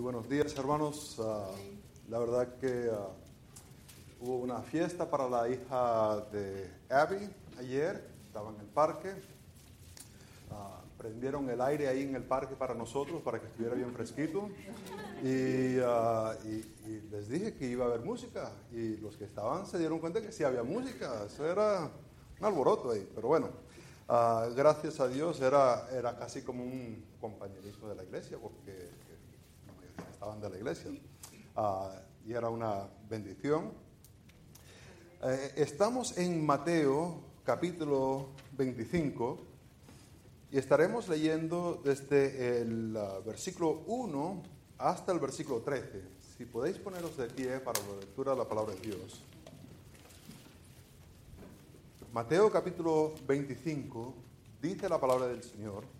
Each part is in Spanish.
Muy buenos días, hermanos. Ah, la verdad que ah, hubo una fiesta para la hija de Abby ayer. Estaba en el parque. Ah, prendieron el aire ahí en el parque para nosotros, para que estuviera bien fresquito. Y, les dije que iba a haber música. Y los que estaban se dieron cuenta que sí había música. Eso era un alboroto ahí. Pero bueno, gracias a Dios era, era casi como un compañerismo de la iglesia, porque estaban de la iglesia. Ah, y era una bendición. Eh, estamos en Mateo capítulo 25 y estaremos leyendo desde el ah, versículo 1 hasta el versículo 13. Si podéis poneros de pie para la lectura de la palabra de Dios. Mateo capítulo 25 dice la palabra del Señor.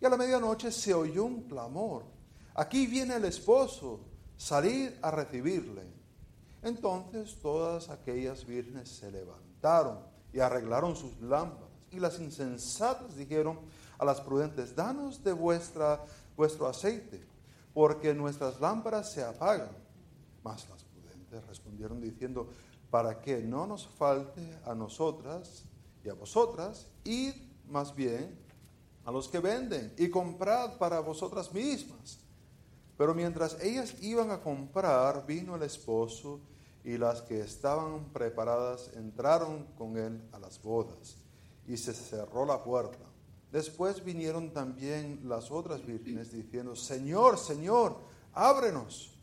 Y a la medianoche se oyó un clamor. Aquí viene el esposo, salid a recibirle. Entonces todas aquellas vírgenes se levantaron y arreglaron sus lámparas. Y las insensatas dijeron a las prudentes, danos de vuestra, vuestro aceite, porque nuestras lámparas se apagan. Mas las prudentes respondieron diciendo, para que no nos falte a nosotras y a vosotras, id más bien a los que venden y comprad para vosotras mismas. Pero mientras ellas iban a comprar, vino el esposo y las que estaban preparadas entraron con él a las bodas y se cerró la puerta. Después vinieron también las otras vírgenes diciendo, Señor, Señor, ábrenos.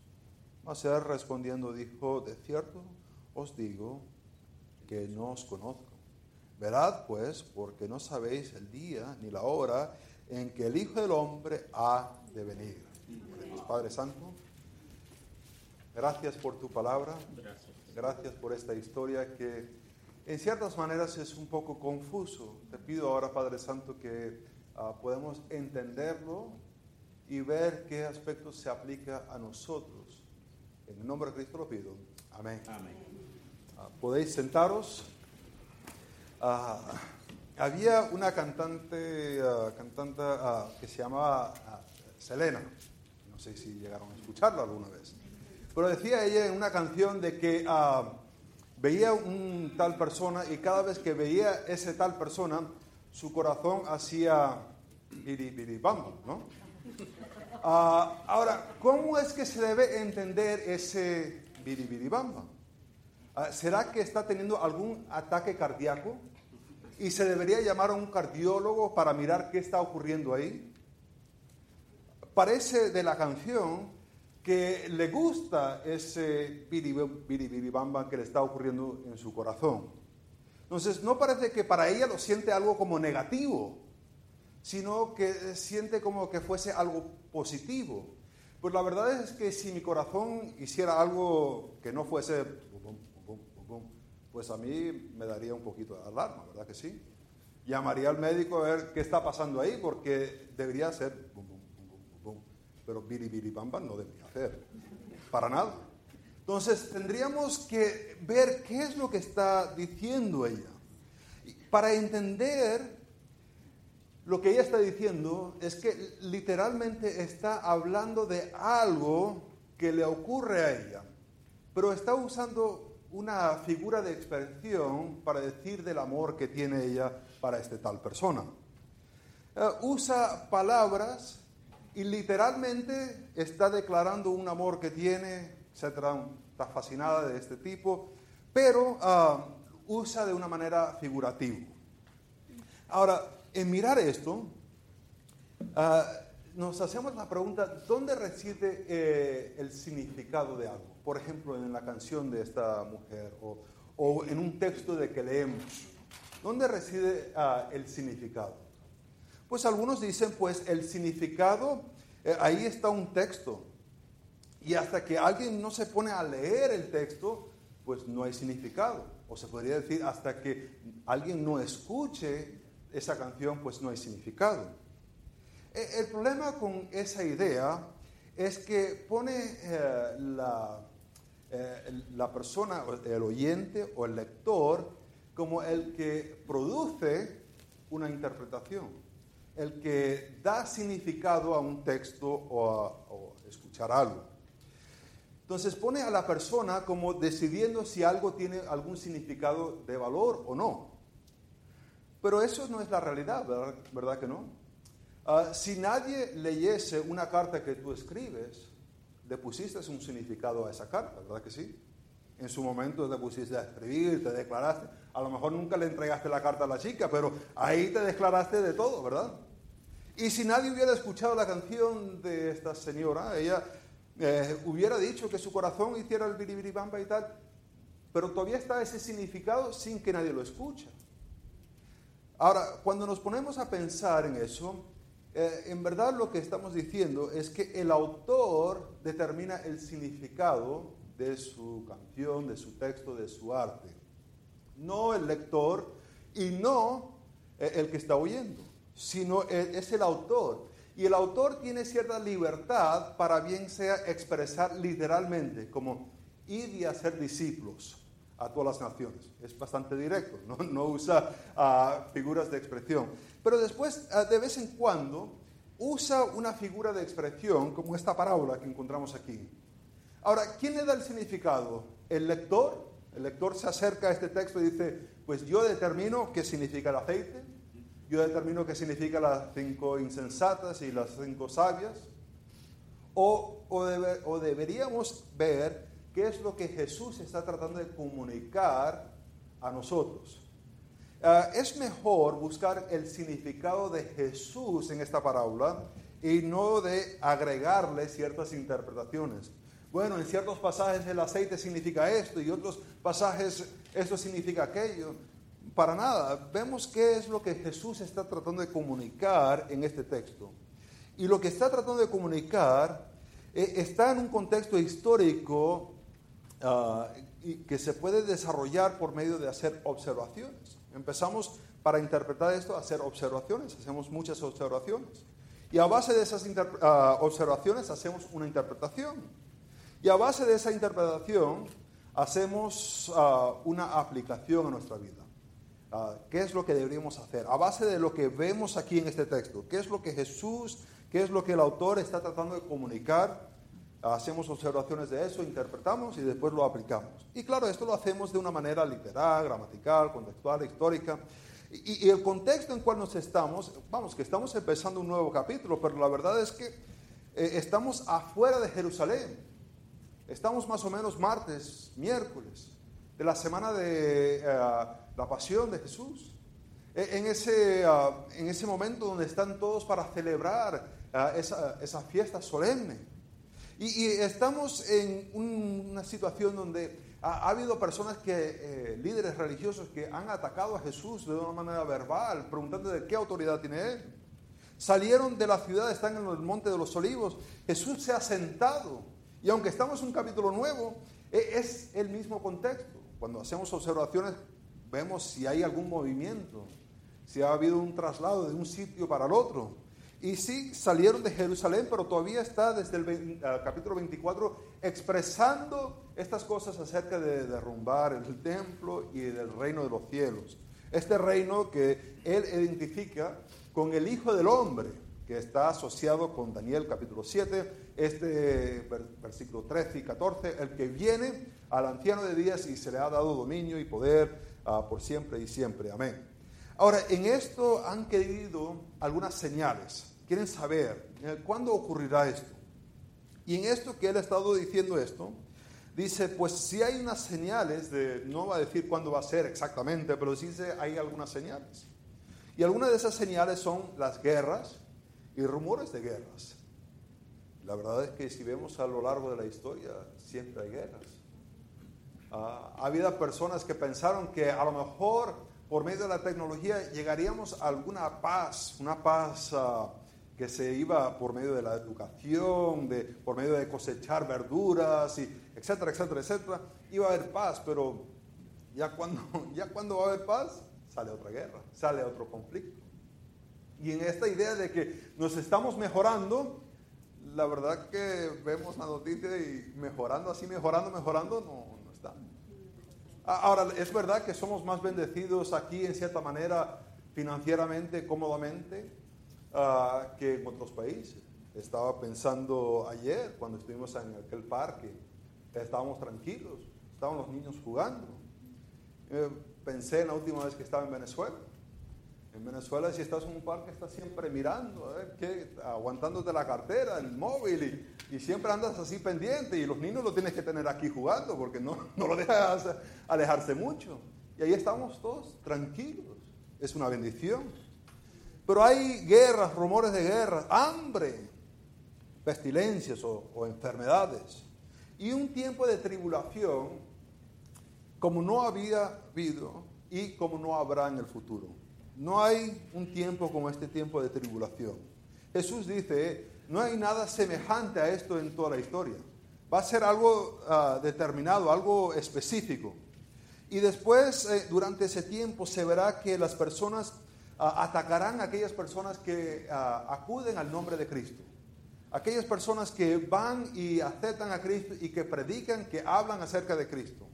Mas él respondiendo dijo, de cierto os digo que no os conozco. Verad pues, porque no sabéis el día ni la hora en que el Hijo del Hombre ha de venir. Padre Santo, gracias por tu palabra. Gracias. por esta historia que en ciertas maneras es un poco confuso. Te pido ahora, Padre Santo, que uh, podamos entenderlo y ver qué aspectos se aplica a nosotros. En el nombre de Cristo lo pido. Amén. Amén. Ah, podéis sentaros. Ah, había una cantante, uh, cantante uh, que se llamaba Selena, no sé si llegaron a escucharla alguna vez, pero decía ella en una canción de que veía un tal persona y cada vez que veía ese tal persona, su corazón hacía biribiribamba, ¿no? ahora, ¿cómo es que se debe entender ese biribiribamba? Ah, ¿Será que está teniendo algún ataque cardíaco? Y se debería llamar a un cardiólogo para mirar qué está ocurriendo ahí. Parece de la canción que le gusta ese biribiribamba que le está ocurriendo en su corazón. Entonces, no parece que para ella lo siente algo como negativo, sino que siente como que fuese algo positivo. Pues la verdad es que si mi corazón hiciera algo que no fuese pues a mí me daría un poquito de alarma, ¿verdad que sí? Llamaría al médico a ver qué está pasando ahí, porque debería ser bum, bum, bum, pero no debería hacer, para nada. Entonces tendríamos que ver qué es lo que está diciendo ella. Para entender lo que ella está diciendo es que literalmente está hablando de algo que le ocurre a ella, pero está usando una figura de expresión para decir del amor que tiene ella para esta tal persona. Eh, usa palabras y literalmente está declarando un amor que tiene, etcétera, está fascinada de este tipo, pero ah, usa de una manera figurativa. Ahora, en mirar esto, ah, nos hacemos la pregunta, ¿dónde reside eh, el significado de algo? Por ejemplo, en la canción de esta mujer o, en un texto de que leemos. ¿Dónde reside ah, el significado? Pues algunos dicen, pues el significado eh, ahí está un texto. Y hasta que alguien no se pone a leer el texto, pues no hay significado. O se podría decir, hasta que alguien no escuche esa canción, pues no hay significado. E, el problema con esa idea es que pone eh, la, eh, la persona, el oyente o el lector, como el que produce una interpretación, el que da significado a un texto o a escuchar algo. Entonces pone a la persona como decidiendo si algo tiene algún significado de valor o no. Pero eso no es la realidad, ¿verdad, que no? Ah, si nadie leyese una carta que tú escribes, le pusiste un significado a esa carta, ¿verdad que sí? En su momento te pusiste a escribir, te declaraste. A lo mejor nunca le entregaste la carta a la chica, pero ahí te declaraste de todo, ¿verdad? Y si nadie hubiera escuchado la canción de esta señora, ella eh, hubiera dicho que su corazón hiciera el biribiribamba y tal, pero todavía está ese significado sin que nadie lo escuche. Ahora, cuando nos ponemos a pensar en eso, eh, en verdad lo que estamos diciendo es que el autor determina el significado de su canción, de su texto, de su arte. No el lector y no eh, el que está oyendo, sino es el autor. Y el autor tiene cierta libertad para bien sea expresar literalmente, como ir y hacer discípulos a todas las naciones. Es bastante directo, no, usa ah, figuras de expresión. Pero después, ah, de vez en cuando, usa una figura de expresión como esta parábola que encontramos aquí. Ahora, ¿quién le da el significado? ¿El lector? El lector se acerca a este texto y dice, pues yo determino qué significa el aceite, yo determino qué significa las cinco insensatas y las cinco sabias. O, o, deberíamos ver qué es lo que Jesús está tratando de comunicar a nosotros. Ah, es mejor buscar el significado de Jesús en esta parábola y no de agregarle ciertas interpretaciones. Bueno, en ciertos pasajes el aceite significa esto y otros pasajes esto significa aquello para nada. Vemos qué es lo que Jesús está tratando de comunicar en este texto. Y lo que está tratando de comunicar eh, está en un contexto histórico ah, que se puede desarrollar por medio de hacer observaciones. Empezamos para interpretar esto a hacer observaciones, hacemos muchas observaciones. Y a base de esas ah, observaciones hacemos una interpretación. Y a base de esa interpretación hacemos ah, una aplicación a nuestra vida. Ah, ¿Qué es lo que deberíamos hacer? A base de lo que vemos aquí en este texto, ¿qué es lo que Jesús, qué es lo que el autor está tratando de comunicar? Hacemos observaciones de eso, interpretamos y después lo aplicamos. Y claro, esto lo hacemos de una manera literal, gramatical, contextual, histórica. Y, el contexto en cual nos estamos, vamos, que estamos empezando un nuevo capítulo, pero la verdad es que eh, estamos afuera de Jerusalén. Estamos más o menos martes, miércoles, de la semana de... Eh, la pasión de Jesús. E, en ese, ah, en ese momento donde están todos para celebrar ah, esa, fiesta solemne. Y, estamos en una situación donde ha, habido personas que, eh, líderes religiosos, que han atacado a Jesús de una manera verbal, preguntando de qué autoridad tiene Él. Salieron de la ciudad, están en el monte de los olivos. Jesús se ha sentado. Y aunque estamos en un capítulo nuevo, e, es el mismo contexto. Cuando hacemos observaciones vemos si hay algún movimiento, si ha habido un traslado de un sitio para el otro. Y sí, salieron de Jerusalén, pero todavía está desde el ah, capítulo 24 expresando estas cosas acerca de derrumbar el templo y del reino de los cielos. Este reino que él identifica con el Hijo del Hombre, que está asociado con Daniel capítulo 7, este versículo 13 y 14, el que viene al anciano de días y se le ha dado dominio y poder Ah, por siempre y siempre. Amén. Ahora, en esto han querido algunas señales. Quieren saber eh, cuándo ocurrirá esto. Y en esto que él ha estado diciendo esto, dice, pues si hay unas señales, de, no va a decir cuándo va a ser exactamente, pero dice hay algunas señales. Y algunas de esas señales son las guerras y rumores de guerras. La verdad es que si vemos a lo largo de la historia, siempre hay guerras. Ah, ha habido personas que pensaron que a lo mejor por medio de la tecnología llegaríamos a alguna paz, una paz ah, que se iba por medio de la educación, de, por medio de cosechar verduras, y etcétera, etcétera, etcétera, iba a haber paz, pero ya cuando, ya cuando va a haber paz, sale otra guerra, sale otro conflicto. Y en esta idea de que nos estamos mejorando, la verdad que vemos la noticia y mejorando así, mejorando, mejorando, no, no está. Ahora, es verdad que somos más bendecidos aquí en cierta manera financieramente, cómodamente, uh, que en otros países. Estaba pensando ayer, cuando estuvimos en aquel parque, estábamos tranquilos, estaban los niños jugando. Eh, pensé en la última vez que estaba en Venezuela. En Venezuela, si estás en un parque, estás siempre mirando, a ver qué, aguantándote la cartera, el móvil, y, y, siempre andas así pendiente. Y los niños lo tienes que tener aquí jugando, porque no, no lo dejas alejarse mucho. Y ahí estamos todos tranquilos. Es una bendición. Pero hay guerras, rumores de guerras, hambre, pestilencias o, enfermedades. Y un tiempo de tribulación como no había habido y como no habrá en el futuro. No hay un tiempo como este tiempo de tribulación. Jesús dice, no hay nada semejante a esto en toda la historia. Va a ser algo uh, determinado, algo específico. Y después, eh, durante ese tiempo, se verá que las personas atacarán a aquellas personas que acuden al nombre de Cristo. Aquellas personas que van y aceptan a Cristo y que predican, que hablan acerca de Cristo.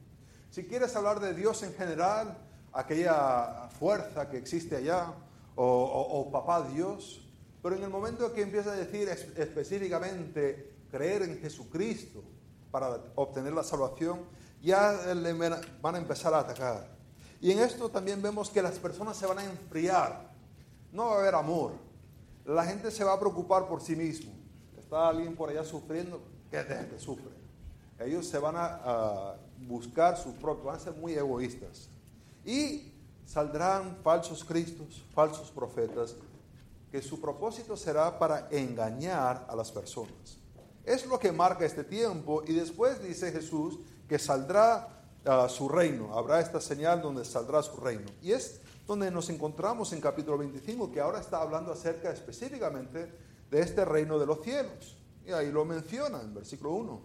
Si quieres hablar de Dios en general, aquella fuerza que existe allá, o, o, papá Dios, pero en el momento que empieza a decir específicamente creer en Jesucristo para obtener la salvación, ya le van a empezar a atacar. Y en esto también vemos que las personas se van a enfriar. No va a haber amor. La gente se va a preocupar por sí mismo. Está alguien por allá sufriendo, que gente sufre. Ellos se van a, buscar sus propios, van a ser muy egoístas. Y saldrán falsos cristos, falsos profetas, que su propósito será para engañar a las personas. Es lo que marca este tiempo y después dice Jesús que saldrá su reino. Habrá esta señal donde saldrá su reino. Y es donde nos encontramos en capítulo 25, que ahora está hablando acerca específicamente de este reino de los cielos. Y ahí lo menciona en versículo 1.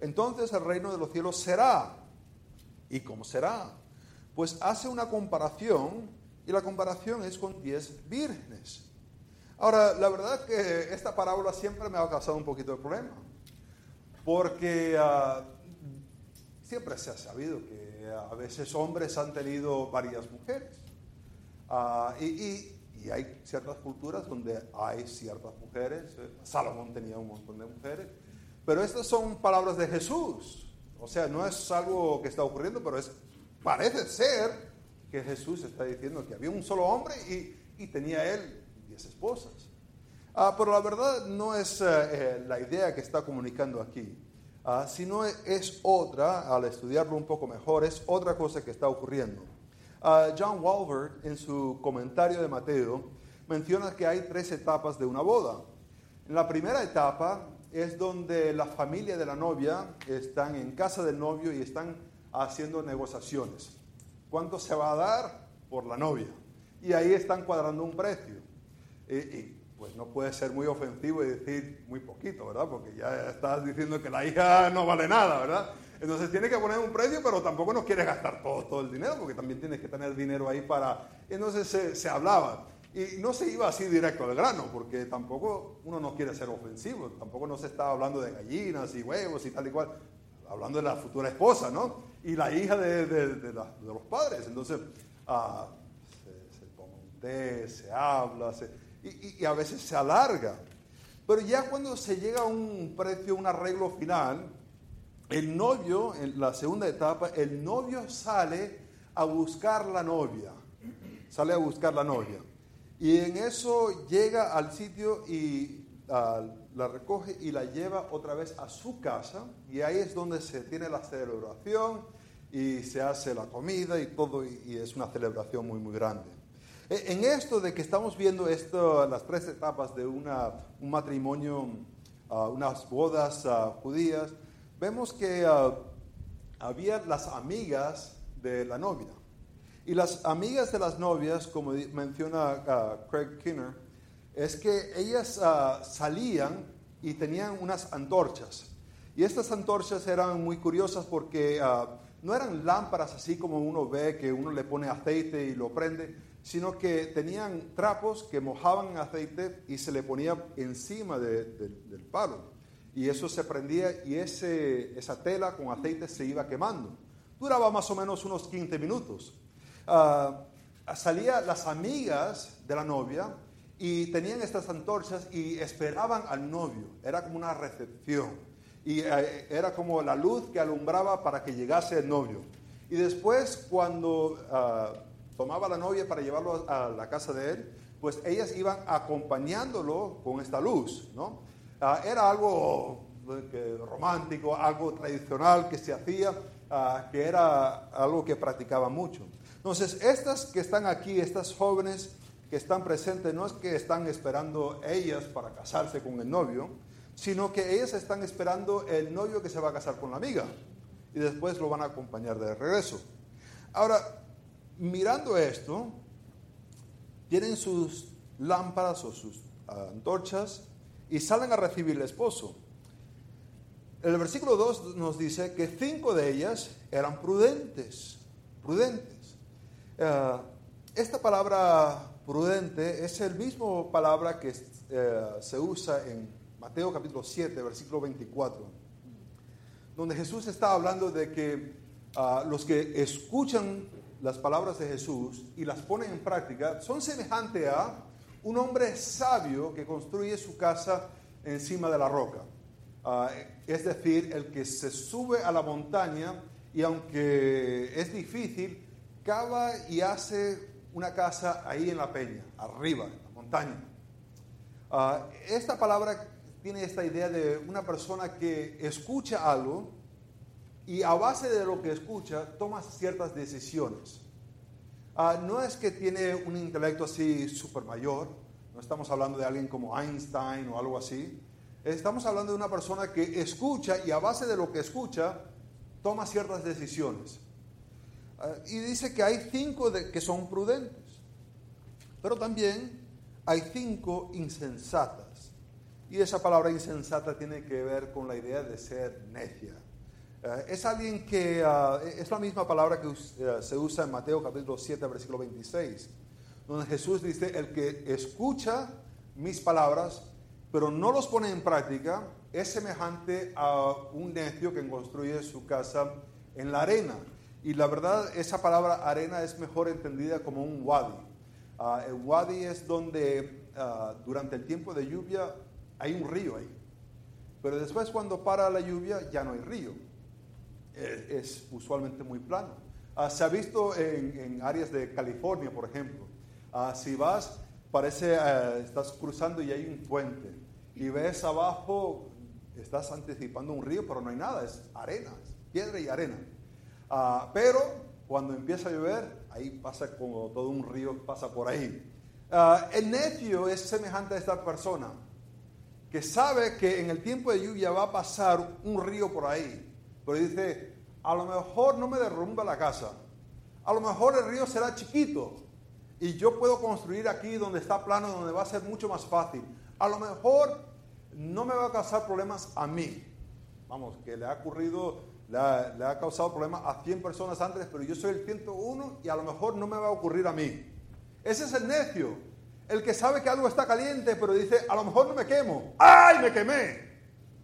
Entonces el reino de los cielos será. ¿Y cómo será? Pues hace una comparación y la comparación es con diez vírgenes. Ahora, la verdad que esta parábola siempre me ha causado un poquito de problema, porque uh, siempre se ha sabido que a veces hombres han tenido varias mujeres. Uh, y, hay ciertas culturas donde hay ciertas mujeres. Salomón tenía un montón de mujeres. Pero estas son palabras de Jesús. O sea, no es algo que está ocurriendo, pero es, parece ser que Jesús está diciendo que había un solo hombre y, tenía él diez esposas. Uh, pero la verdad no es uh, la idea que está comunicando aquí. Uh, sino es otra, al estudiarlo un poco mejor, es otra cosa que está ocurriendo. Uh, John Walver, en su comentario de Mateo, menciona que hay tres etapas de una boda. En la primera etapa es donde la familia de la novia están en casa del novio y están haciendo negociaciones. ¿Cuánto se va a dar por la novia? Y ahí están cuadrando un precio. Y, y pues no puede ser muy ofensivo y decir muy poquito, ¿verdad? Porque ya estás diciendo que la hija no vale nada, ¿verdad? Entonces tiene que poner un precio, pero tampoco no quiere gastar todo, todo el dinero, porque también tienes que tener dinero ahí para... Entonces se, se hablaba. Y no se iba así directo al grano, porque tampoco uno no quiere ser ofensivo, tampoco no se estaba hablando de gallinas y huevos y tal y cual, hablando de la futura esposa, ¿no? Y la hija de, de los padres. Entonces, ah, se, se, toma un té, se habla, se, y, a veces se alarga. Pero ya cuando se llega a un precio, un arreglo final, el novio, en la segunda etapa, el novio sale a buscar la novia. Sale a buscar la novia. Y en eso llega al sitio y uh, la recoge y la lleva otra vez a su casa. Y ahí es donde se tiene la celebración y se hace la comida y todo. Y es una celebración muy, muy grande. E, en esto de que estamos viendo esto, las tres etapas de una, un matrimonio, uh, unas bodas uh, judías, vemos que uh, había las amigas de la novia. Y las amigas de las novias, como menciona Craig Kinner, es que ellas salían y tenían unas antorchas. Y estas antorchas eran muy curiosas porque no eran lámparas así como uno ve que uno le pone aceite y lo prende, sino que tenían trapos que mojaban aceite y se le ponía encima del palo. Y eso se prendía y ese, esa tela con aceite se iba quemando. Duraba más o menos unos 15 minutos. Uh, salían las amigas de la novia y tenían estas antorchas y esperaban al novio. Era como una recepción. Y eh, era como la luz que alumbraba para que llegase el novio. Y después, cuando ah, tomaba la novia para llevarlo a la casa de él, pues ellas iban acompañándolo con esta luz, ¿no? Ah, era algo romántico, algo tradicional que se hacía, ah, que era algo que practicaba mucho. Entonces, estas que están aquí, estas jóvenes que están presentes, no es que están esperando ellas para casarse con el novio, sino que ellas están esperando el novio que se va a casar con la amiga y después lo van a acompañar de regreso. Ahora, mirando esto, tienen sus lámparas o sus antorchas y salen a recibir el esposo. El versículo 2 nos dice que cinco de ellas eran prudentes, prudentes. Eh, esta palabra prudente es el mismo palabra que eh, se usa en Mateo capítulo 7, versículo 24, donde Jesús está hablando de que ah, los que escuchan las palabras de Jesús y las ponen en práctica son semejantes a un hombre sabio que construye su casa encima de la roca. Ah, es decir, el que se sube a la montaña y aunque es difícil, cava y hace una casa ahí en la peña, arriba, en la montaña. Ah, esta palabra tiene esta idea de una persona que escucha algo y a base de lo que escucha toma ciertas decisiones. Ah, no es que tiene un intelecto así super mayor, no estamos hablando de alguien como Einstein o algo así, estamos hablando de una persona que escucha y a base de lo que escucha toma ciertas decisiones. Ah, y dice que hay cinco que son prudentes, pero también hay cinco insensatas. Y esa palabra insensata tiene que ver con la idea de ser necia. Eh, es alguien que, ah, es la misma palabra que eh, se usa en Mateo capítulo 7, versículo 26, donde Jesús dice, el que escucha mis palabras, pero no los pone en práctica, es semejante a un necio que construye su casa en la arena. Y la verdad, esa palabra arena es mejor entendida como un wadi. Ah, el wadi es donde ah, durante el tiempo de lluvia hay un río ahí. Pero después cuando para la lluvia ya no hay río es, usualmente muy plano. Ah, se ha visto en, áreas de California, por ejemplo. Ah, si vas, parece, uh, estás cruzando y hay un puente. Y ves abajo, estás anticipando un río, pero no hay nada, es arena, piedra y arena. pero cuando empieza a llover, ahí pasa como todo un río, pasa por ahí. el necio es semejante a esta persona, que sabe que en el tiempo de lluvia va a pasar un río por ahí pero dice, a lo mejor no me derrumba la casa. A lo mejor el río será chiquito y yo puedo construir aquí donde está plano, donde va a ser mucho más fácil. A lo mejor no me va a causar problemas a mí. Vamos, que le ha ocurrido, le ha, causado problemas a 100 personas antes, pero yo soy el 101 y a lo mejor no me va a ocurrir a mí. Ese es el necio, el que sabe que algo está caliente, pero dice, a lo mejor no me quemo. ¡Ay, me quemé!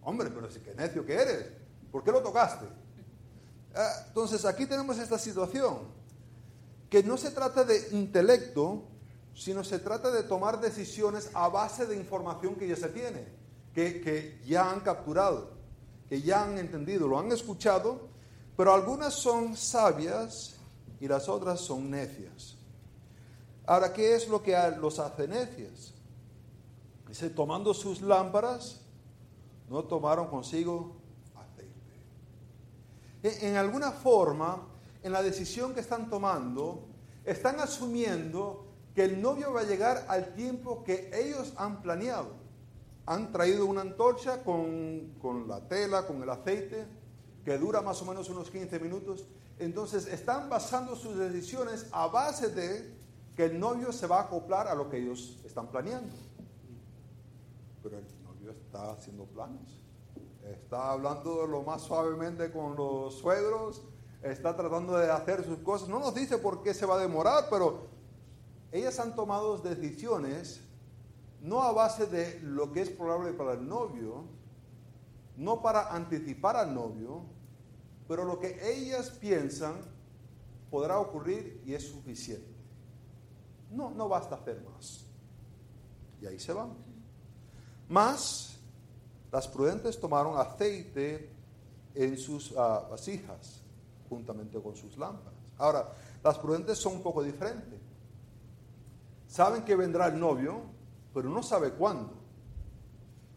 Hombre, pero si que necio que eres. ¿Por qué lo tocaste? Ah, entonces aquí tenemos esta situación, que no se trata de intelecto, sino se trata de tomar decisiones a base de información que ya se tiene, que, que ya han capturado, que ya han entendido, lo han escuchado, pero algunas son sabias y las otras son necias. Ahora, ¿qué es lo que los hace necias? Dice, tomando sus lámparas, no tomaron consigo en alguna forma, en la decisión que están tomando, están asumiendo que el novio va a llegar al tiempo que ellos han planeado. Han traído una antorcha con, la tela, con el aceite, que dura más o menos unos 15 minutos. Entonces están basando sus decisiones a base de que el novio se va a acoplar a lo que ellos están planeando. pero el novio está haciendo planos. Está hablando lo más suavemente con los suegros, está tratando de hacer sus cosas. No nos dice por qué se va a demorar, pero ellas han tomado decisiones no a base de lo que es probable para el novio, no para anticipar al novio, pero lo que ellas piensan podrá ocurrir y es suficiente. No, no basta hacer más. Y ahí se van. Más, las prudentes tomaron aceite en sus ah, vasijas, juntamente con sus lámparas. Ahora, las prudentes son un poco diferentes. Saben que vendrá el novio, pero no sabe cuándo.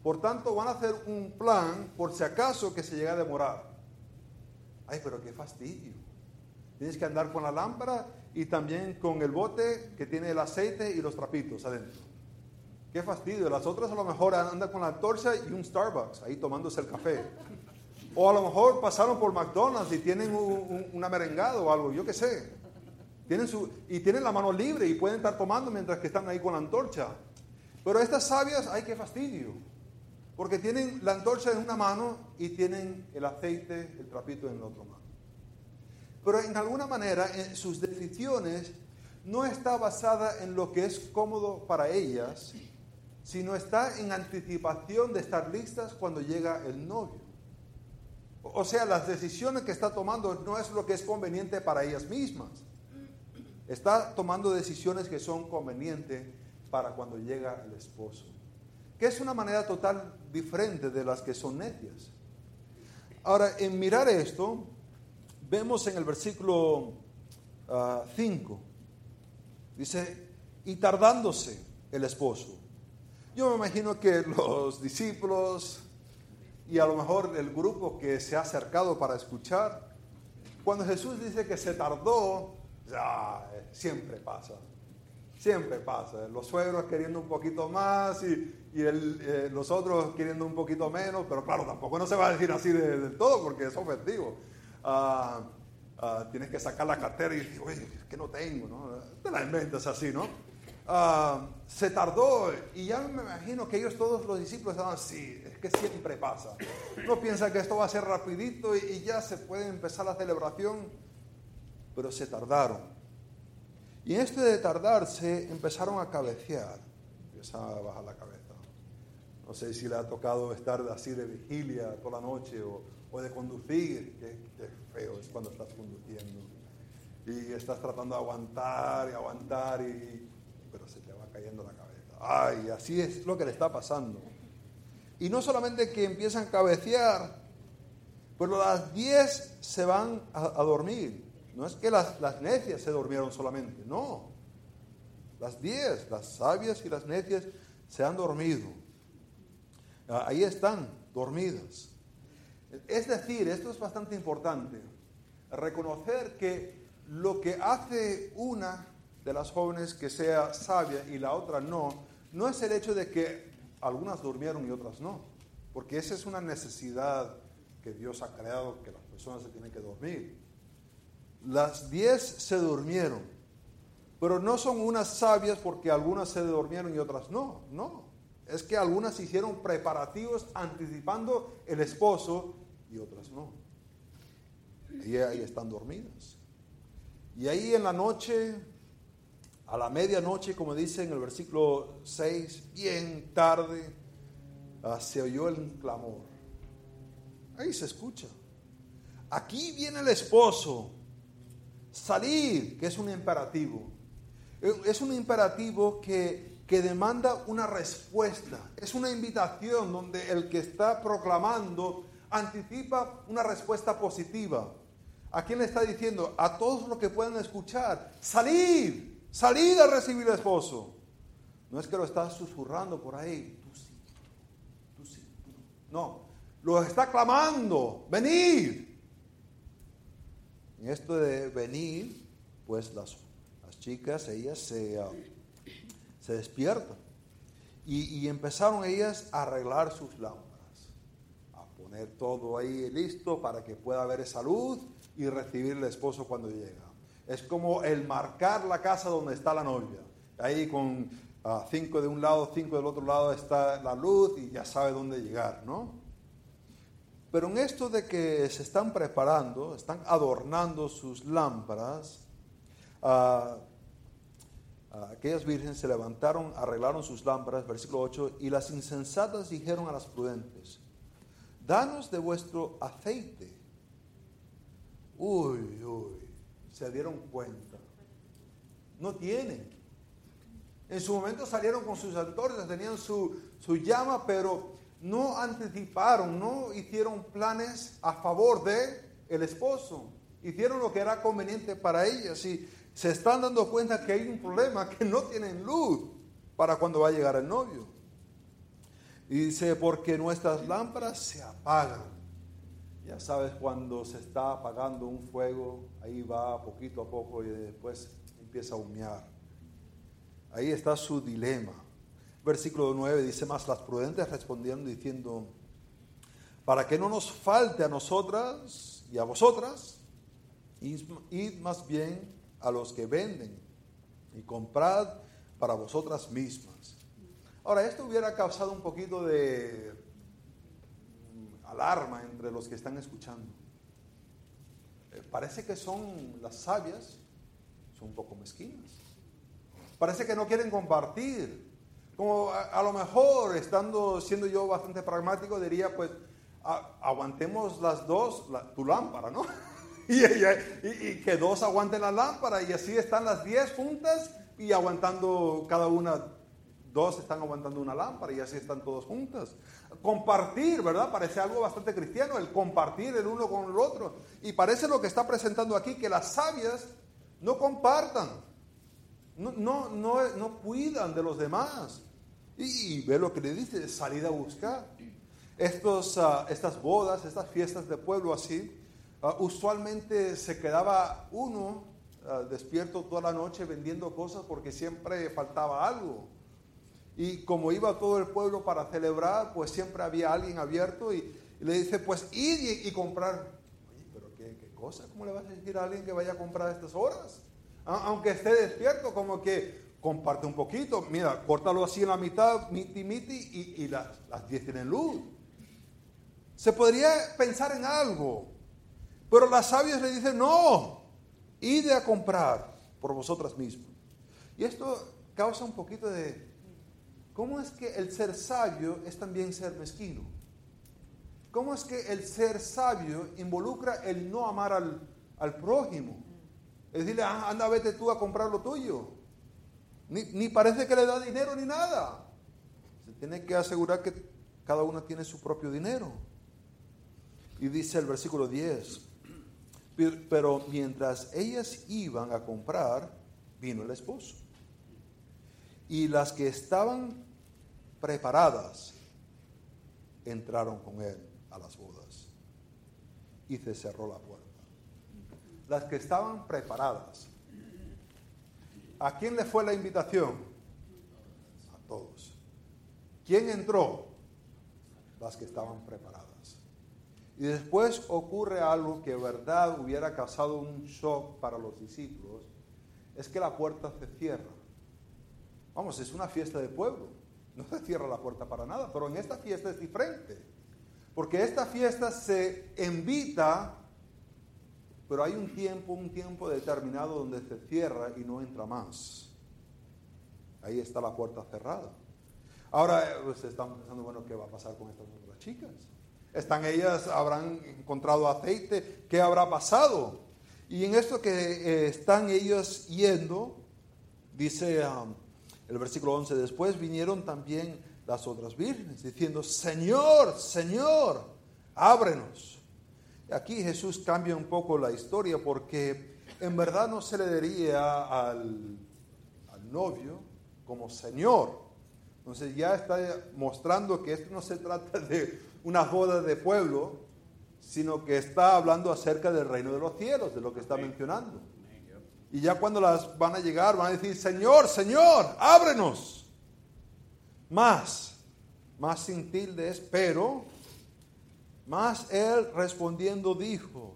Por tanto, van a hacer un plan por si acaso que se llega a demorar. Ay, pero qué fastidio. Tienes que andar con la lámpara y también con el bote que tiene el aceite y los trapitos adentro. Qué fastidio. Las otras a lo mejor andan con la antorcha y un Starbucks ahí tomándose el café. O a lo mejor pasaron por McDonald's y tienen un, una merengada o algo, yo qué sé. Tienen su, y tienen la mano libre y pueden estar tomando mientras que están ahí con la antorcha. Pero estas sabias, ay, qué fastidio. Porque tienen la antorcha en una mano y tienen el aceite, el trapito en la otra mano. Pero en alguna manera en sus decisiones no está basada en lo que es cómodo para ellas, sino está en anticipación de estar listas cuando llega el novio. O sea, las decisiones que está tomando no es lo que es conveniente para ellas mismas. Está tomando decisiones que son convenientes para cuando llega el esposo. Que es una manera total diferente de las que son necias. Ahora, en mirar esto, vemos en el versículo 5, ah, dice, y tardándose el esposo. Yo me imagino que los discípulos y a lo mejor el grupo que se ha acercado para escuchar, cuando Jesús dice que se tardó, ya, siempre pasa. Siempre pasa. Los suegros queriendo un poquito más y, eh, los otros queriendo un poquito menos, pero claro, tampoco no se va a decir así del todo porque es ofensivo. Ah, ah, tienes que sacar la cartera y decir, oye, que no tengo, ¿no? Te la inventas así, ¿no? Ah, se tardó y ya me imagino que ellos todos los discípulos estaban así, es que siempre pasa. No piensa que esto va a ser rapidito y, ya se puede empezar la celebración, pero se tardaron. Y en este de tardarse empezaron a cabecear, empezaron a bajar la cabeza. No sé si le ha tocado estar así de vigilia toda la noche o, o de conducir, qué, feo es cuando estás conduciendo. Y estás tratando de aguantar y aguantar, y, pero se te va cayendo la cabeza. Ay, así es lo que le está pasando. Y no solamente que empiezan a cabecear, pero las 10 se van a, dormir. No es que las, las necias se durmieron solamente, no. Las 10, las sabias y las necias se han dormido. Ah, ahí están, dormidas. Es decir, esto es bastante importante, reconocer que lo que hace una de las jóvenes que sea sabia y la otra no, no es el hecho de que algunas durmieron y otras no, porque esa es una necesidad que Dios ha creado, que las personas se tienen que dormir. Las diez se durmieron, pero no son unas sabias porque algunas se durmieron y otras no, no. Es que algunas hicieron preparativos anticipando el esposo y otras no. Y ahí están dormidas. Y ahí en la noche, a la medianoche, como dice en el versículo 6, bien tarde, ah, se oyó el clamor. Ahí se escucha. Aquí viene el esposo. Salir, que es un imperativo. Es un imperativo que, que demanda una respuesta. Es una invitación donde el que está proclamando anticipa una respuesta positiva. ¿A quién le está diciendo? A todos los que puedan escuchar, salid, salid a recibir el esposo. No es que lo está susurrando por ahí, tú sí, tú sí. No, lo está clamando, venid. En esto de venir, pues las, las chicas, ellas se, ah, se despiertan y, y empezaron ellas a arreglar sus lámparas poner todo ahí listo para que pueda haber esa luz y recibir el esposo cuando llega. Es como el marcar la casa donde está la novia, ahí con, a cinco de un lado, cinco del otro lado está la luz y ya sabe dónde llegar, ¿no? Pero en esto de que se están preparando, están adornando sus lámparas, ah, ah, aquellas vírgenes se levantaron, arreglaron sus lámparas, versículo 8, y las insensatas dijeron a las prudentes, danos de vuestro aceite. Uy, uy, se dieron cuenta. No tienen. En su momento salieron con sus antorchas, tenían su, su llama, pero no anticiparon, no hicieron planes a favor de el esposo. Hicieron lo que era conveniente para ellas y se están dando cuenta que hay un problema, que no tienen luz para cuando va a llegar el novio. Y dice, porque nuestras lámparas se apagan. Ya sabes, cuando se está apagando un fuego, ahí va poquito a poco y después empieza a humear. Ahí está su dilema. Versículo 9 dice más, las prudentes respondieron diciendo, para que no nos falte a nosotras y a vosotras, id más bien a los que venden y comprad para vosotras mismas. Ahora, esto hubiera causado un poquito de alarma entre los que están escuchando. Eh, parece que son las sabias, son un poco mezquinas. Parece que no quieren compartir. Como a, lo mejor, estando siendo yo bastante pragmático, diría, pues, aguantemos las dos, tu lámpara, ¿no? y, y, que dos aguanten la lámpara y así están las diez juntas y aguantando cada una, dos están aguantando una lámpara y así están todos juntas. Compartir, ¿verdad? Parece algo bastante cristiano, el compartir el uno con el otro. Y parece lo que está presentando aquí, que las sabias no compartan, no, no, no, cuidan de los demás. Y, ve lo que le dice, salir a buscar. Estos, ah, estas bodas, estas fiestas de pueblo así, ah, usualmente se quedaba uno ah, despierto toda la noche vendiendo cosas porque siempre faltaba algo. Y como iba todo el pueblo para celebrar, pues siempre había alguien abierto y, le dice, pues ir y, comprar. Oye, pero qué, qué, cosa, ¿cómo le vas a decir a alguien que vaya a comprar a estas horas? Aunque esté despierto, como que comparte un poquito. Mira, córtalo así en la mitad, miti, miti, y, las, las diez tienen luz. Se podría pensar en algo, pero las sabias le dicen, no, ide a comprar por vosotras mismas. Y esto causa un poquito de, ¿cómo es que el ser sabio es también ser mezquino? ¿Cómo es que el ser sabio involucra el no amar al, prójimo? Es decirle, ah, anda, vete tú a comprar lo tuyo. Ni, parece que le da dinero ni nada. Se tiene que asegurar que cada una tiene su propio dinero. Y dice el versículo 10, pero mientras ellas iban a comprar, vino el esposo. Y las que estaban preparadas entraron con él a las bodas. Y se cerró la puerta. Las que estaban preparadas ¿A quién le fue la invitación? A todos. ¿Quién entró? Las que estaban preparadas. Y después ocurre algo que verdad hubiera causado un shock para los discípulos, es que la puerta se cierra. Vamos, es una fiesta de pueblo, no se cierra la puerta para nada, pero en esta fiesta es diferente, porque esta fiesta se invita pero hay un tiempo, un tiempo determinado donde se cierra y no entra más. Ahí está la puerta cerrada. Ahora eh, pues, estamos pensando, bueno, ¿qué va a pasar con estas otras chicas? ¿Están ellas, habrán encontrado aceite? ¿Qué habrá pasado? Y en esto que eh, están ellos yendo, dice um, el versículo 11, después vinieron también las otras vírgenes diciendo, Señor, Señor, ábrenos. Aquí Jesús cambia un poco la historia porque en verdad no se le diría al, novio como Señor. Entonces ya está mostrando que esto no se trata de una boda de pueblo, sino que está hablando acerca del reino de los cielos, de lo que está mencionando. Y ya cuando las van a llegar, van a decir, Señor, Señor, ábrenos. Más, más sin tildes, pero mas él respondiendo dijo,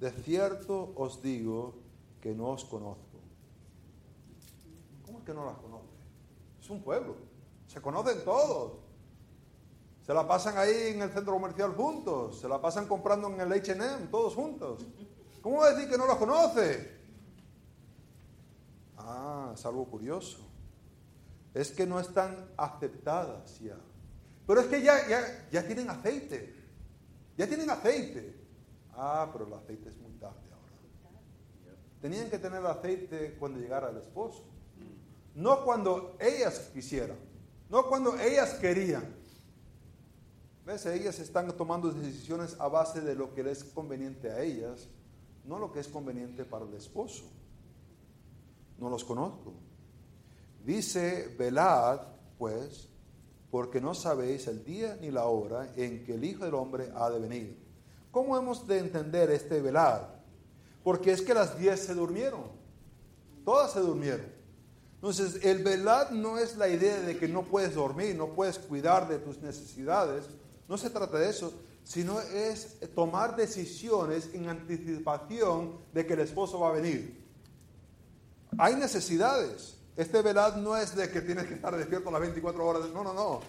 de cierto os digo que no os conozco. ¿Cómo es que no las conoce? Es un pueblo. Se conocen todos. Se la pasan ahí en el centro comercial juntos. Se la pasan comprando en el HM, todos juntos. ¿Cómo va a decir que no los conoce? Es algo curioso. Es que no están aceptadas ya. Pero es que ya, ya, ya tienen aceite. Ya tienen aceite. Ah, pero el aceite es muy tarde ahora. Tenían que tener aceite cuando llegara el esposo. No cuando ellas quisieran. No cuando ellas querían. ¿Ves? Ellas están tomando decisiones a base de lo que les es conveniente a ellas, no lo que es conveniente para el esposo. No los conozco. Dice, velad, pues, porque no sabéis el día ni la hora en que el Hijo del Hombre ha de venir. ¿Cómo hemos de entender este velar? Porque es que las diez se durmieron. Todas se durmieron. Entonces, el velar no es la idea de que no puedes dormir, no puedes cuidar de tus necesidades. No se trata de eso, sino es tomar decisiones en anticipación de que el esposo va a venir. Hay necesidades. Este velar no es de que tienes que estar despierto las 24 horas. No, no, no.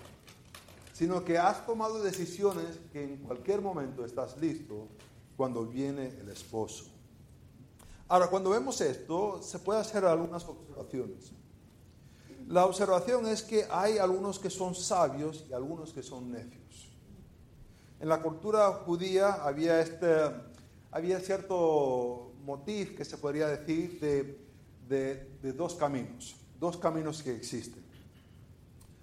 Sino que has tomado decisiones que en cualquier momento estás listo cuando viene el esposo. Ahora, cuando vemos esto, se puede hacer algunas observaciones. La observación es que hay algunos que son sabios y algunos que son necios. En la cultura judía había, este, había cierto motif que se podría decir de de, dos caminos, dos caminos que existen.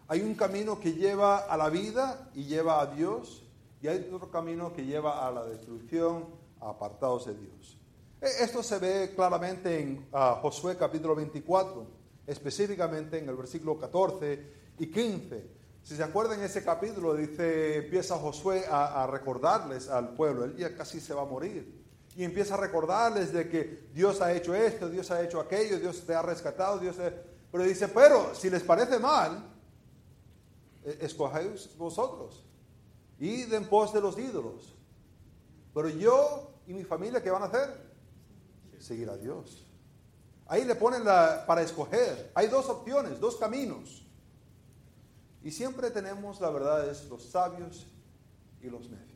Hay un camino que lleva a la vida y lleva a Dios, y hay otro camino que lleva a la destrucción, apartados de Dios. E, esto se ve claramente en Josué capítulo 24, específicamente en el versículo 14 y 15. Si se acuerdan ese capítulo, dice, empieza Josué a, a recordarles al pueblo, él ya casi se va a morir y empieza a recordarles de que Dios ha hecho esto, Dios ha hecho aquello, Dios te ha rescatado, Dios Pero dice, pero si les parece mal, e-, escogéis vosotros, y en pos de los ídolos. Pero yo y mi familia, ¿qué van a hacer? Seguir a Dios. Ahí le ponen para escoger. Hay dos opciones, dos caminos. Y siempre tenemos, la verdad, es los sabios y los necios.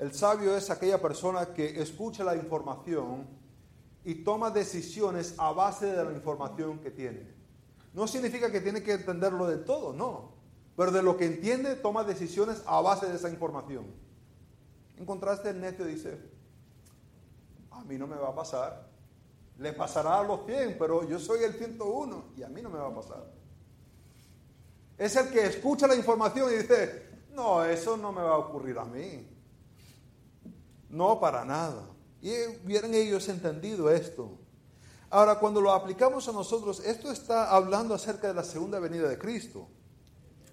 El sabio es aquella persona que escucha la información y toma decisiones a base de la información que tiene. No significa que tiene que entenderlo de todo, no. Pero de lo que entiende, toma decisiones a base de esa información. En contraste, el necio dice, a mí no me va a pasar. Le pasará a los 100, pero yo soy el 101 y a mí no me va a pasar. Es el que escucha la información y dice, no, eso no me va a ocurrir a mí. No, para nada. Y hubieran ellos entendido esto. Ahora, cuando lo aplicamos a nosotros, esto está hablando acerca de la segunda venida de Cristo.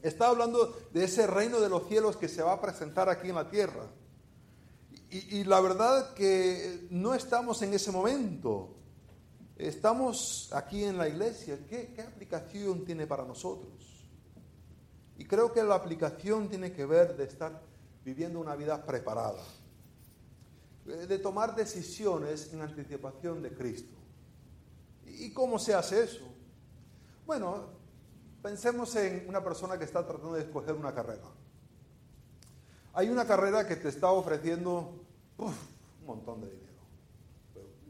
Está hablando de ese reino de los cielos que se va a presentar aquí en la tierra. Y, la verdad que no estamos en ese momento. Estamos aquí en la iglesia. ¿Qué, ¿Qué aplicación tiene para nosotros? Y creo que la aplicación tiene que ver de estar viviendo una vida preparada de tomar decisiones en anticipación de Cristo. ¿Y cómo se hace eso? Bueno, pensemos en una persona que está tratando de escoger una carrera. Hay una carrera que te está ofreciendo un montón de dinero.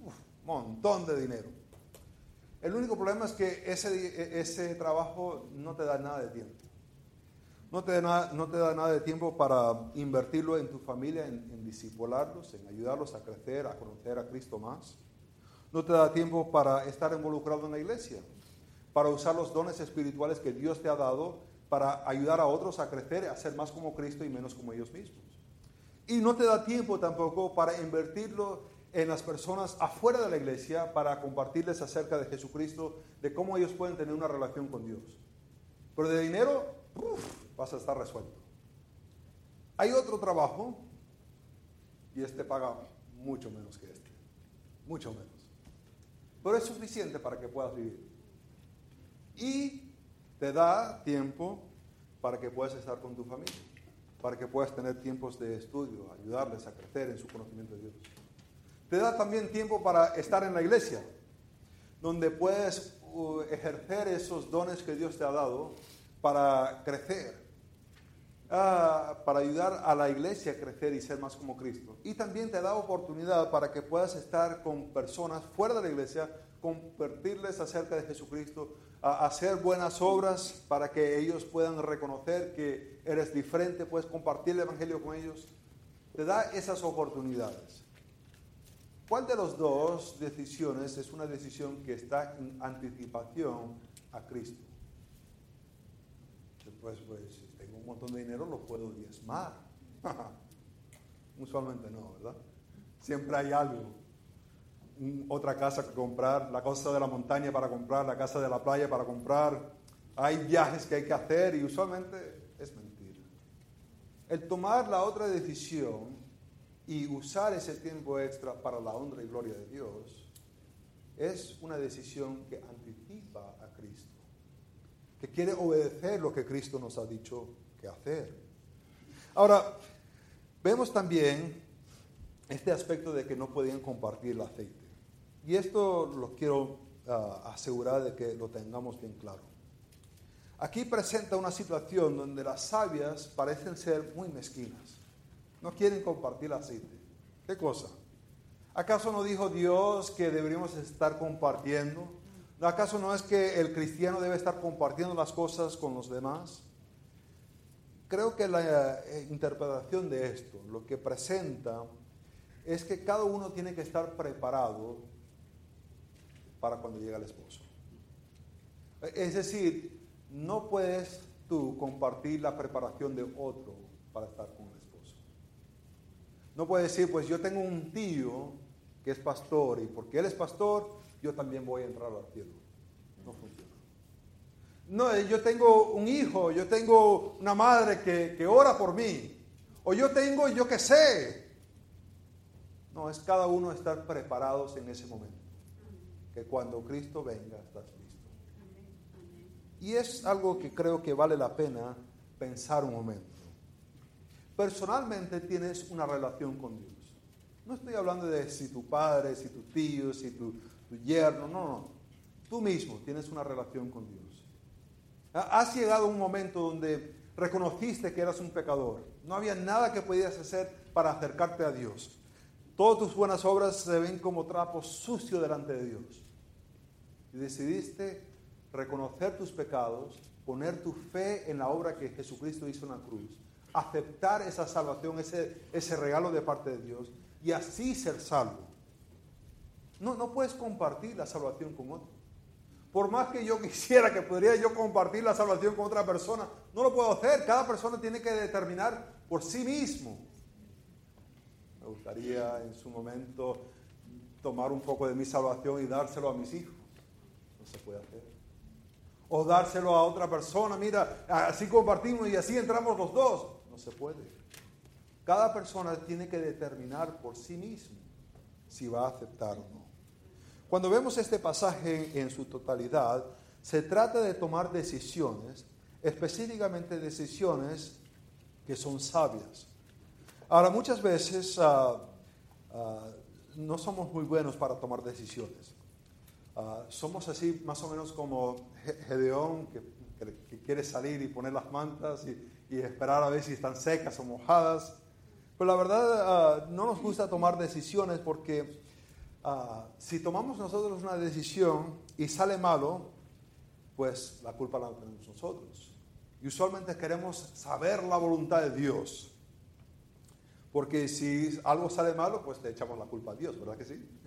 Un montón de dinero. El único problema es que ese, ese trabajo no te da nada de tiempo. No te, da nada, no te da nada de tiempo para invertirlo en tu familia, en, en disipularlos, en ayudarlos a crecer, a conocer a Cristo más. No te da tiempo para estar involucrado en la iglesia, para usar los dones espirituales que Dios te ha dado para ayudar a otros a crecer, a ser más como Cristo y menos como ellos mismos. Y no te da tiempo tampoco para invertirlo en las personas afuera de la iglesia para compartirles acerca de Jesucristo, de cómo ellos pueden tener una relación con Dios. Pero de dinero, vas a estar resuelto. Hay otro trabajo y este paga mucho menos que este, mucho menos. Pero es suficiente para que puedas vivir. Y te da tiempo para que puedas estar con tu familia, para que puedas tener tiempos de estudio, ayudarles a crecer en su conocimiento de Dios. Te da también tiempo para estar en la iglesia, donde puedes uh, ejercer esos dones que Dios te ha dado para crecer, ah, para ayudar a la iglesia a crecer y ser más como Cristo. Y también te da oportunidad para que puedas estar con personas fuera de la iglesia, compartirles acerca de Jesucristo, hacer buenas obras para que ellos puedan reconocer que eres diferente, puedes compartir el Evangelio con ellos. Te da esas oportunidades. ¿Cuál de las dos decisiones es una decisión que está en anticipación a Cristo? Después, si tengo un montón de dinero, lo puedo diezmar. Usualmente no, ¿verdad? Siempre hay algo. Otra casa que comprar, la casa de la montaña para comprar, la casa de la playa para comprar. Hay viajes que hay que hacer y usualmente es mentira. El tomar la otra decisión y usar ese tiempo extra para la honra y gloria de Dios es una decisión que anticipa a Cristo, que quiere obedecer lo que Cristo nos ha dicho que hacer. Ahora, vemos también este aspecto de que no podían compartir el aceite. Y esto lo quiero ah, asegurar de que lo tengamos bien claro. Aquí presenta una situación donde las sabias parecen ser muy mezquinas. No quieren compartir aceite. ¿Qué cosa? ¿Acaso no dijo Dios que deberíamos estar compartiendo? ¿Acaso no es que el cristiano debe estar compartiendo las cosas con los demás? Creo que la eh, interpretación de esto, lo que presenta, es que cada uno tiene que estar preparado para cuando llega el esposo. Es decir, no puedes tú compartir la preparación de otro para estar con él. No puede decir, pues yo tengo un tío que es pastor y porque él es pastor, yo también voy a entrar al cielo. No funciona. No, eh, yo tengo un hijo, yo tengo una madre que, que ora por mí. O yo tengo, yo qué sé. No, es cada uno estar preparados en ese momento. Que cuando Cristo venga, estás listo. Y es algo que creo que vale la pena pensar un momento personalmente tienes una relación con Dios. No estoy hablando de si tu padre, si tu tío, si tu, yerno, no, no. Tú mismo tienes una relación con Dios. Has llegado a un momento donde reconociste que eras un pecador. No había nada que pudieras hacer para acercarte a Dios. Todas tus buenas obras se ven como trapos sucios delante de Dios. Y decidiste reconocer tus pecados, poner tu fe en la obra que Jesucristo hizo en la cruz aceptar esa salvación, ese, ese regalo de parte de Dios y así ser salvo. No, no puedes compartir la salvación con otro. Por más que yo quisiera que podría yo compartir la salvación con otra persona, no lo puedo hacer. Cada persona tiene que determinar por sí mismo. Me gustaría en su momento tomar un poco de mi salvación y dárselo a mis hijos. No se puede hacer. O dárselo a otra persona. Mira, así compartimos y así entramos los dos se puede. Cada persona tiene que determinar por sí mismo si va a aceptar o no. Cuando vemos este pasaje en su totalidad, se trata de tomar decisiones, específicamente decisiones que son sabias. Ahora, muchas veces ah, ah, no somos muy buenos para tomar decisiones. Ah, somos así más o menos como Gedeón, que, que, quiere salir y poner las mantas y, y esperar a ver si están secas o mojadas. Pero la verdad no nos gusta tomar decisiones porque ah, si tomamos nosotros una decisión y sale malo, pues la culpa la tenemos nosotros. Y usualmente queremos saber la voluntad de Dios. Porque si algo sale malo, pues le echamos la culpa a Dios, ¿verdad que sí?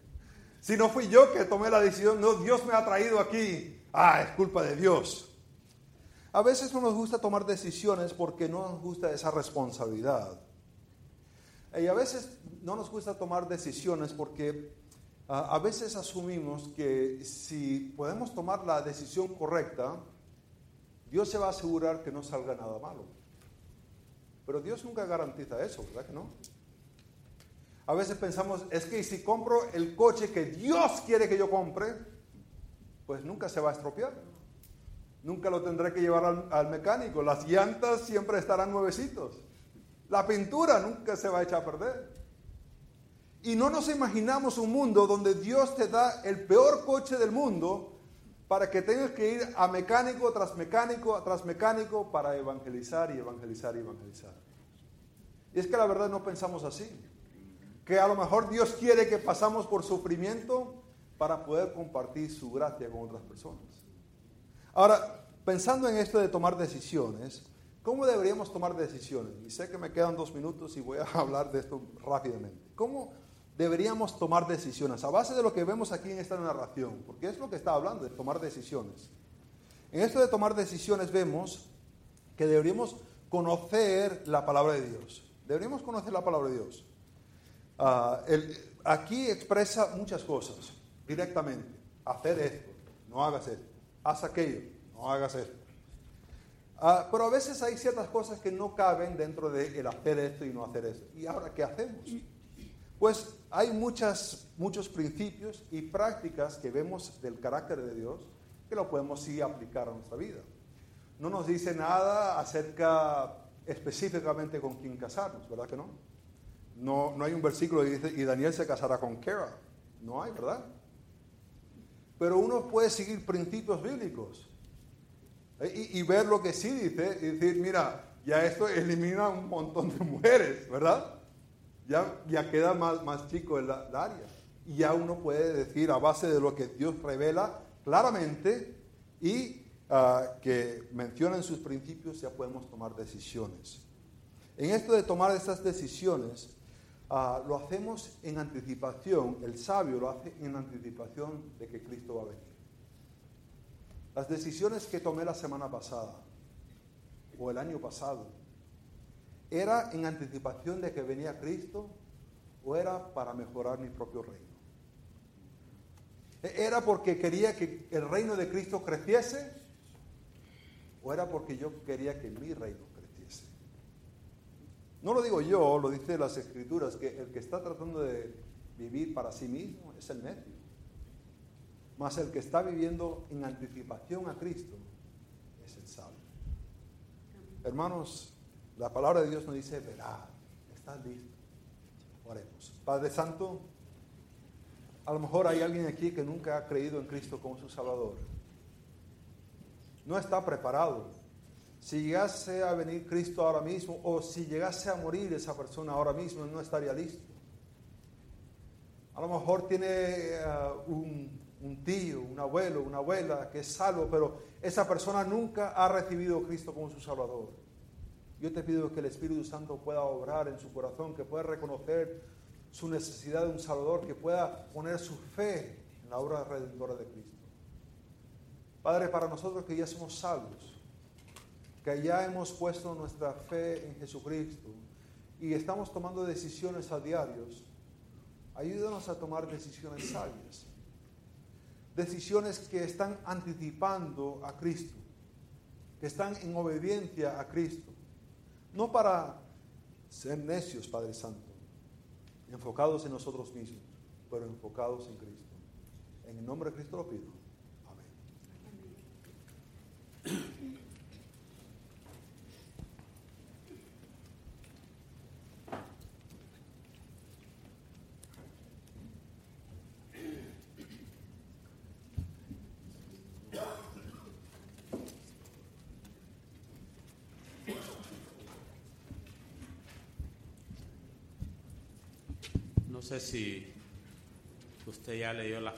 Si no fui yo que tomé la decisión, no, Dios me ha traído aquí. Ah, es culpa de Dios. A veces no nos gusta tomar decisiones porque no nos gusta esa responsabilidad. Y a veces no nos gusta tomar decisiones porque a veces asumimos que si podemos tomar la decisión correcta, Dios se va a asegurar que no salga nada malo. Pero Dios nunca garantiza eso, ¿verdad que no? A veces pensamos, es que si compro el coche que Dios quiere que yo compre, pues nunca se va a estropear. Nunca lo tendré que llevar al, mecánico. Las llantas siempre estarán nuevecitos. La pintura nunca se va a echar a perder. Y no nos imaginamos un mundo donde Dios te da el peor coche del mundo para que tengas que ir a mecánico tras mecánico tras mecánico para evangelizar y evangelizar y evangelizar. Y es que la verdad no pensamos así. Que a lo mejor Dios quiere que pasamos por sufrimiento para poder compartir su gracia con otras personas. Ahora, pensando en esto de tomar decisiones, ¿cómo deberíamos tomar decisiones? Y sé que me quedan dos minutos y voy a hablar de esto rápidamente. ¿Cómo deberíamos tomar decisiones a base de lo que vemos aquí en esta narración, porque es lo que está hablando, de tomar decisiones. En esto de tomar decisiones vemos que deberíamos conocer la palabra de Dios. Deberíamos conocer la palabra de Dios. Ah, aquí expresa muchas cosas directamente. Hacer esto, no hagas esto. Haz aquello, no hagas esto. Ah, pero a veces hay ciertas cosas que no caben dentro de el hacer esto y no hacer esto. ¿Y ahora qué hacemos? Pues hay muchas, muchos principios y prácticas que vemos del carácter de Dios que lo podemos sí aplicar a nuestra vida. No nos dice nada acerca específicamente con quién casarnos, ¿verdad que no? No, no hay un versículo que dice, y Daniel se casará con Kara. No hay, ¿verdad? Pero uno puede seguir principios bíblicos ¿eh? y, y ver lo que sí dice y decir, mira, ya esto elimina un montón de mujeres, ¿verdad? Ya, queda más, más chico el, área. Y ya uno puede decir a base de lo que Dios revela claramente y ah, que menciona en sus principios, ya podemos tomar decisiones. En esto de tomar esas decisiones, ah, lo hacemos en anticipación, el sabio lo hace en anticipación de que Cristo va a venir. Las decisiones que tomé la semana pasada o el año pasado, ¿Era en anticipación de que venía Cristo o era para mejorar mi propio reino? ¿Era porque quería que el reino de Cristo creciese o era porque yo quería que mi reino creciese? No lo digo yo, lo dice las escrituras, que el que está tratando de vivir para sí mismo es el necio. Mas el que está viviendo en anticipación a Cristo es el sabio. Hermanos, la palabra de Dios nos dice, verá, estás listo. Oremos. Padre Santo, a lo mejor hay alguien aquí que nunca ha creído en Cristo como su Salvador. No está preparado. Si llegase a venir Cristo ahora mismo o si llegase a morir esa persona ahora mismo, no estaría listo. A lo mejor tiene uh, un, un tío, un abuelo, una abuela que es salvo, pero esa persona nunca ha recibido a Cristo como su Salvador. Yo te pido que el Espíritu Santo pueda obrar en su corazón, que pueda reconocer su necesidad de un Salvador, que pueda poner su fe en la obra redentora de Cristo. Padre, para nosotros que ya somos salvos, que ya hemos puesto nuestra fe en Jesucristo y estamos tomando decisiones a diarios, ayúdanos a tomar decisiones sabias. Decisiones que están anticipando a Cristo, que están en obediencia a Cristo no para ser necios, Padre Santo, enfocados en nosotros mismos, pero enfocados en Cristo. En el nombre de Cristo lo pido. Amén. Sé si usted ya leyó la